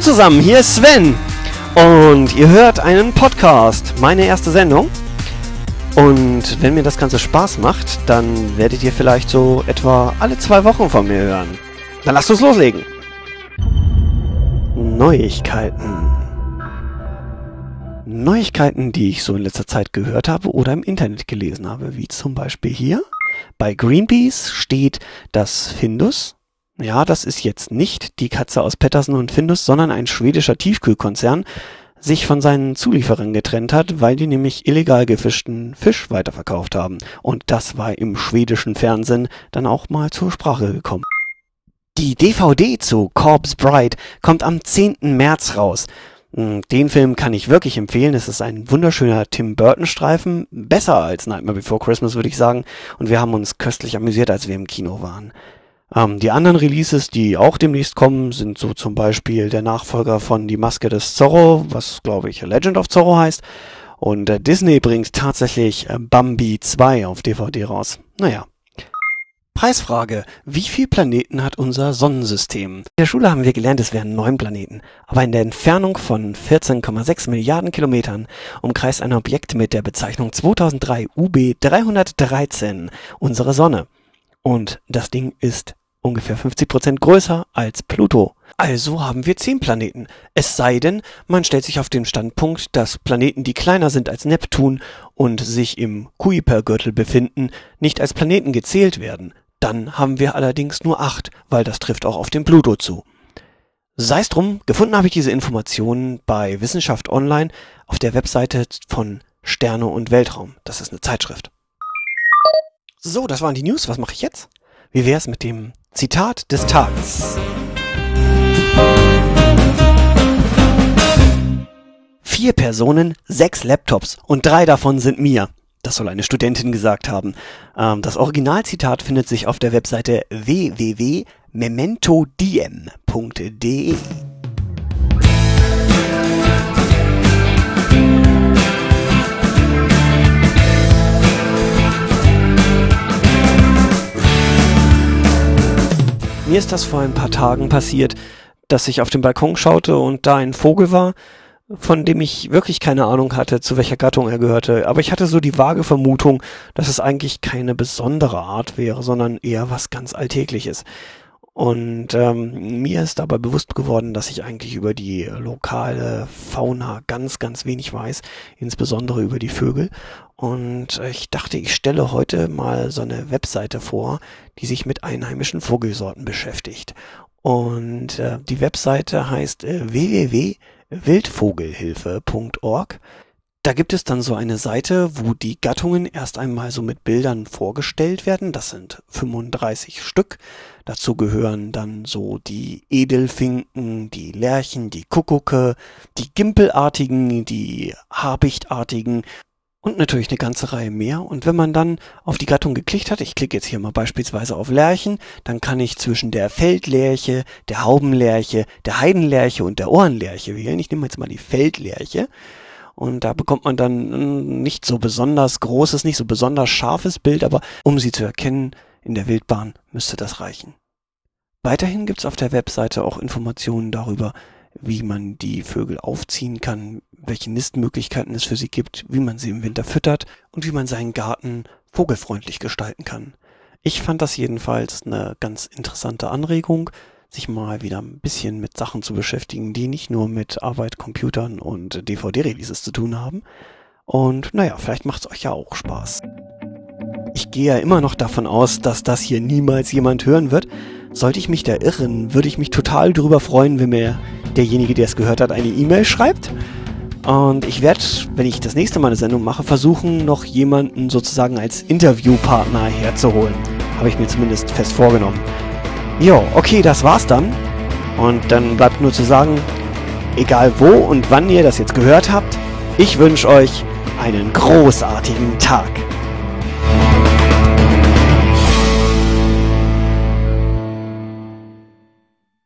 Zusammen, hier ist Sven und ihr hört einen Podcast, meine erste Sendung. Und wenn mir das Ganze Spaß macht, dann werdet ihr vielleicht so etwa alle zwei Wochen von mir hören. Dann lasst uns loslegen. Neuigkeiten. Neuigkeiten, die ich so in letzter Zeit gehört habe oder im Internet gelesen habe, wie zum Beispiel hier. Bei Greenpeace steht, dass Findus, ja, das ist jetzt nicht die Katze aus Pettersen und Findus, sondern ein schwedischer Tiefkühlkonzern, sich von seinen Zulieferern getrennt hat, weil die nämlich illegal gefischten Fisch weiterverkauft haben. Und das war im schwedischen Fernsehen dann auch mal zur Sprache gekommen. Die DVD zu Corpse Bride kommt am 10. März raus. Hm, den Film kann ich wirklich empfehlen. Es ist ein wunderschöner Tim Burton-Streifen. Besser als Nightmare Before Christmas, würde ich sagen. Und wir haben uns köstlich amüsiert, als wir im Kino waren. Ähm, die anderen Releases, die auch demnächst kommen, sind so zum Beispiel der Nachfolger von Die Maske des Zorro, was glaube ich Legend of Zorro heißt. Und äh, Disney bringt tatsächlich äh, Bambi 2 auf DVD raus. Naja. Preisfrage. Wie viele Planeten hat unser Sonnensystem? In der Schule haben wir gelernt, es wären neun Planeten. Aber in der Entfernung von 14,6 Milliarden Kilometern umkreist ein Objekt mit der Bezeichnung 2003 UB 313 unsere Sonne. Und das Ding ist ungefähr 50 Prozent größer als Pluto. Also haben wir zehn Planeten. Es sei denn, man stellt sich auf den Standpunkt, dass Planeten, die kleiner sind als Neptun und sich im Kuipergürtel befinden, nicht als Planeten gezählt werden. Dann haben wir allerdings nur acht, weil das trifft auch auf den Pluto zu. Sei es drum, gefunden habe ich diese Informationen bei Wissenschaft Online auf der Webseite von Sterne und Weltraum. Das ist eine Zeitschrift. So, das waren die News. Was mache ich jetzt? Wie wäre es mit dem Zitat des Tages? Vier Personen, sechs Laptops und drei davon sind mir. Das soll eine Studentin gesagt haben. Ähm, das Originalzitat findet sich auf der Webseite www.mementodm.de. Mir ist das vor ein paar Tagen passiert, dass ich auf den Balkon schaute und da ein Vogel war, von dem ich wirklich keine Ahnung hatte, zu welcher Gattung er gehörte. Aber ich hatte so die vage Vermutung, dass es eigentlich keine besondere Art wäre, sondern eher was ganz Alltägliches. Und ähm, mir ist dabei bewusst geworden, dass ich eigentlich über die lokale Fauna ganz, ganz wenig weiß, insbesondere über die Vögel. Und ich dachte, ich stelle heute mal so eine Webseite vor, die sich mit einheimischen Vogelsorten beschäftigt. Und äh, die Webseite heißt äh, www.wildvogelhilfe.org. Da gibt es dann so eine Seite, wo die Gattungen erst einmal so mit Bildern vorgestellt werden. Das sind 35 Stück. Dazu gehören dann so die Edelfinken, die Lerchen, die Kuckucke, die Gimpelartigen, die Habichtartigen und natürlich eine ganze Reihe mehr. Und wenn man dann auf die Gattung geklickt hat, ich klicke jetzt hier mal beispielsweise auf Lerchen, dann kann ich zwischen der Feldlerche, der Haubenlerche, der Heidenlerche und der Ohrenlerche wählen. Ich nehme jetzt mal die Feldlerche. Und da bekommt man dann ein nicht so besonders großes, nicht so besonders scharfes Bild, aber um sie zu erkennen in der Wildbahn müsste das reichen. Weiterhin gibt's auf der Webseite auch Informationen darüber, wie man die Vögel aufziehen kann, welche Nistmöglichkeiten es für sie gibt, wie man sie im Winter füttert und wie man seinen Garten vogelfreundlich gestalten kann. Ich fand das jedenfalls eine ganz interessante Anregung, sich mal wieder ein bisschen mit Sachen zu beschäftigen, die nicht nur mit Arbeit, Computern und DVD-Releases zu tun haben. Und naja, vielleicht macht es euch ja auch Spaß. Ich gehe ja immer noch davon aus, dass das hier niemals jemand hören wird. Sollte ich mich da irren, würde ich mich total darüber freuen, wenn mir derjenige, der es gehört hat, eine E-Mail schreibt. Und ich werde, wenn ich das nächste Mal eine Sendung mache, versuchen, noch jemanden sozusagen als Interviewpartner herzuholen. Habe ich mir zumindest fest vorgenommen. Jo, okay, das war's dann. Und dann bleibt nur zu sagen, egal wo und wann ihr das jetzt gehört habt, ich wünsche euch einen großartigen Tag.